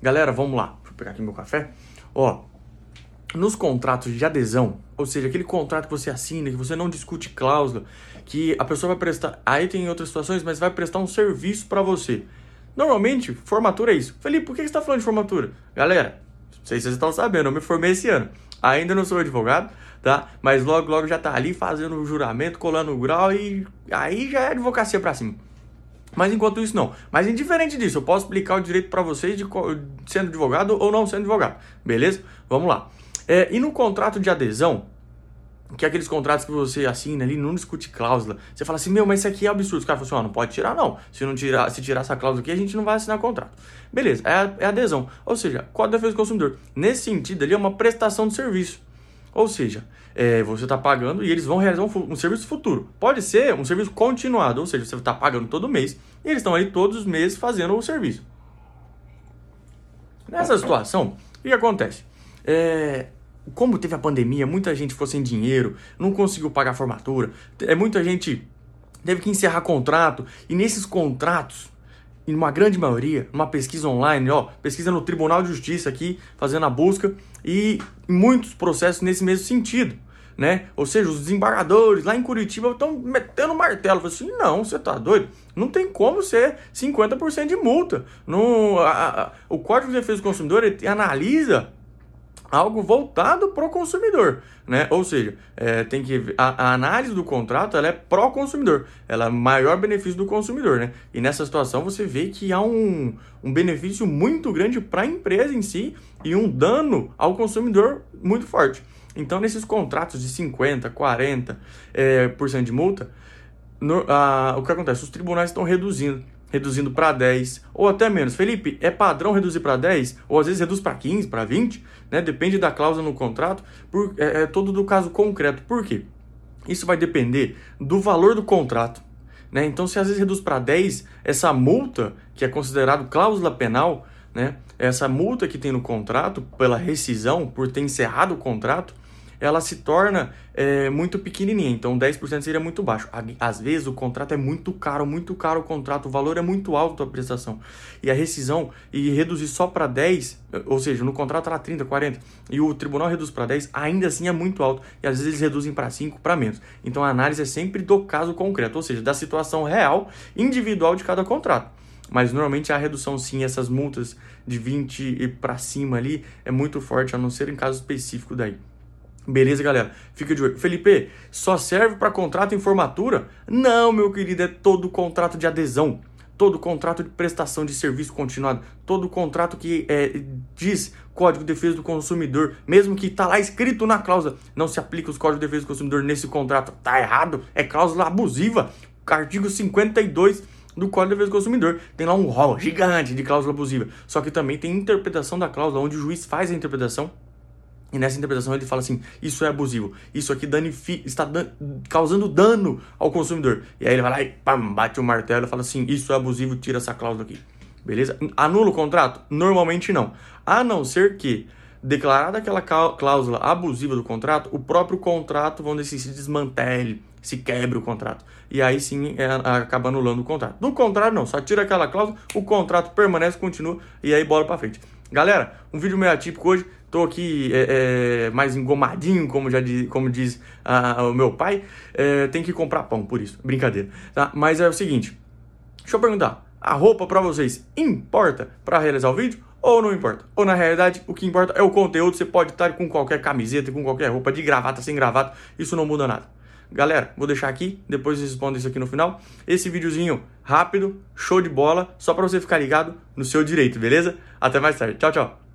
Galera, vamos lá. Eu pegar aqui meu café. Ó, nos contratos de adesão, ou seja, aquele contrato que você assina, que você não discute cláusula, que a pessoa vai prestar. Aí tem outras situações, mas vai prestar um serviço para você. Normalmente, formatura é isso. Felipe, por que você está falando de formatura? Galera, não sei se vocês estão sabendo, eu me formei esse ano. Ainda não sou advogado, tá? Mas logo, logo já tá ali fazendo o juramento, colando o grau e aí já é advocacia para cima. Mas enquanto isso, não. Mas indiferente disso, eu posso explicar o direito para vocês de sendo advogado ou não sendo advogado. Beleza? Vamos lá. É, e no contrato de adesão, que é aqueles contratos que você assina ali, não discute cláusula. Você fala assim, meu, mas isso aqui é absurdo. Os caras falam assim, ó, não pode tirar não. Se não tirar, se tirar essa cláusula aqui, a gente não vai assinar contrato. Beleza, é, é adesão. Ou seja, Código de Defesa do Consumidor. Nesse sentido, ali é uma prestação de serviço. Ou seja, é, você está pagando e eles vão realizar um, um, serviço futuro. Pode ser um serviço continuado, ou seja, você está pagando todo mês e eles estão ali todos os meses fazendo o serviço. Nessa situação, o que acontece? É, como teve a pandemia, muita gente ficou sem dinheiro, não conseguiu pagar a formatura, é, muita gente teve que encerrar contrato, e nesses contratos, em uma grande maioria, uma pesquisa online, ó, pesquisa no Tribunal de Justiça aqui, fazendo a busca, e muitos processos nesse mesmo sentido. Né? Ou seja, os desembargadores lá em Curitiba estão metendo martelo. Falei assim, não, você tá doido? Não tem como ser 50% de multa. No, a, a, o Código de Defesa do Consumidor analisa algo voltado para o consumidor, né? Ou seja, é, tem que a, a, análise do contrato ela é pró consumidor, ela é maior benefício do consumidor, né? E nessa situação você vê que há um, um benefício muito grande para a empresa em si e um dano ao consumidor muito forte. Então, nesses contratos de 50, 40 é, por cento de multa, no, a, o que acontece? Os tribunais estão reduzindo reduzindo para 10 ou até menos. Felipe, é padrão reduzir para 10 ou às vezes reduz para 15, para 20, né? Depende da cláusula no contrato, por, é, é todo do caso concreto. Por quê? Isso vai depender do valor do contrato, né? Então, se às vezes reduz para 10, essa multa, que é considerado cláusula penal, né? Essa multa que tem no contrato pela rescisão, por ter encerrado o contrato, ela se torna é, muito pequenininha, então 10% seria muito baixo. Às vezes o contrato é muito caro, muito caro o contrato, o valor é muito alto a prestação. E a rescisão, e reduzir só para 10, ou seja, no contrato era 30, 40, e o tribunal reduz para 10, ainda assim é muito alto. E às vezes eles reduzem para 5, para menos. Então a análise é sempre do caso concreto, ou seja, da situação real, individual de cada contrato. Mas normalmente a redução sim, essas multas de 20 e para cima ali é muito forte, a não ser em caso específico daí. Beleza, galera? Fica de olho. Felipe, só serve para contrato em formatura? Não, meu querido, é todo contrato de adesão, todo contrato de prestação de serviço continuado, todo contrato que é, diz Código de Defesa do Consumidor, mesmo que está lá escrito na cláusula, não se aplica os Códigos de Defesa do Consumidor nesse contrato. Tá errado, é cláusula abusiva. Artigo 52 do Código de Defesa do Consumidor. Tem lá um rol gigante de cláusula abusiva. Só que também tem interpretação da cláusula, onde o juiz faz a interpretação e nessa interpretação ele fala assim: isso é abusivo, isso aqui está dan causando dano ao consumidor. E aí ele vai lá e pam, bate o martelo e fala assim: isso é abusivo, tira essa cláusula aqui. Beleza? Anula o contrato? Normalmente não. A não ser que, declarada aquela cláusula abusiva do contrato, o próprio contrato, vão decidir, se desmantele, se quebre o contrato. E aí sim é, acaba anulando o contrato. Do contrário, não. Só tira aquela cláusula, o contrato permanece, continua e aí bola para frente. Galera, um vídeo meio atípico hoje. Tô aqui é, é, mais engomadinho, como já diz, como diz ah, o meu pai. É, tem que comprar pão, por isso. Brincadeira. Tá? Mas é o seguinte. Deixa eu perguntar. A roupa para vocês importa para realizar o vídeo? Ou não importa? Ou na realidade, o que importa é o conteúdo. Você pode estar com qualquer camiseta, com qualquer roupa, de gravata, sem gravata. Isso não muda nada. Galera, vou deixar aqui, depois vocês respondem isso aqui no final. Esse videozinho rápido, show de bola, só para você ficar ligado no seu direito, beleza? Até mais tarde. Tchau, tchau.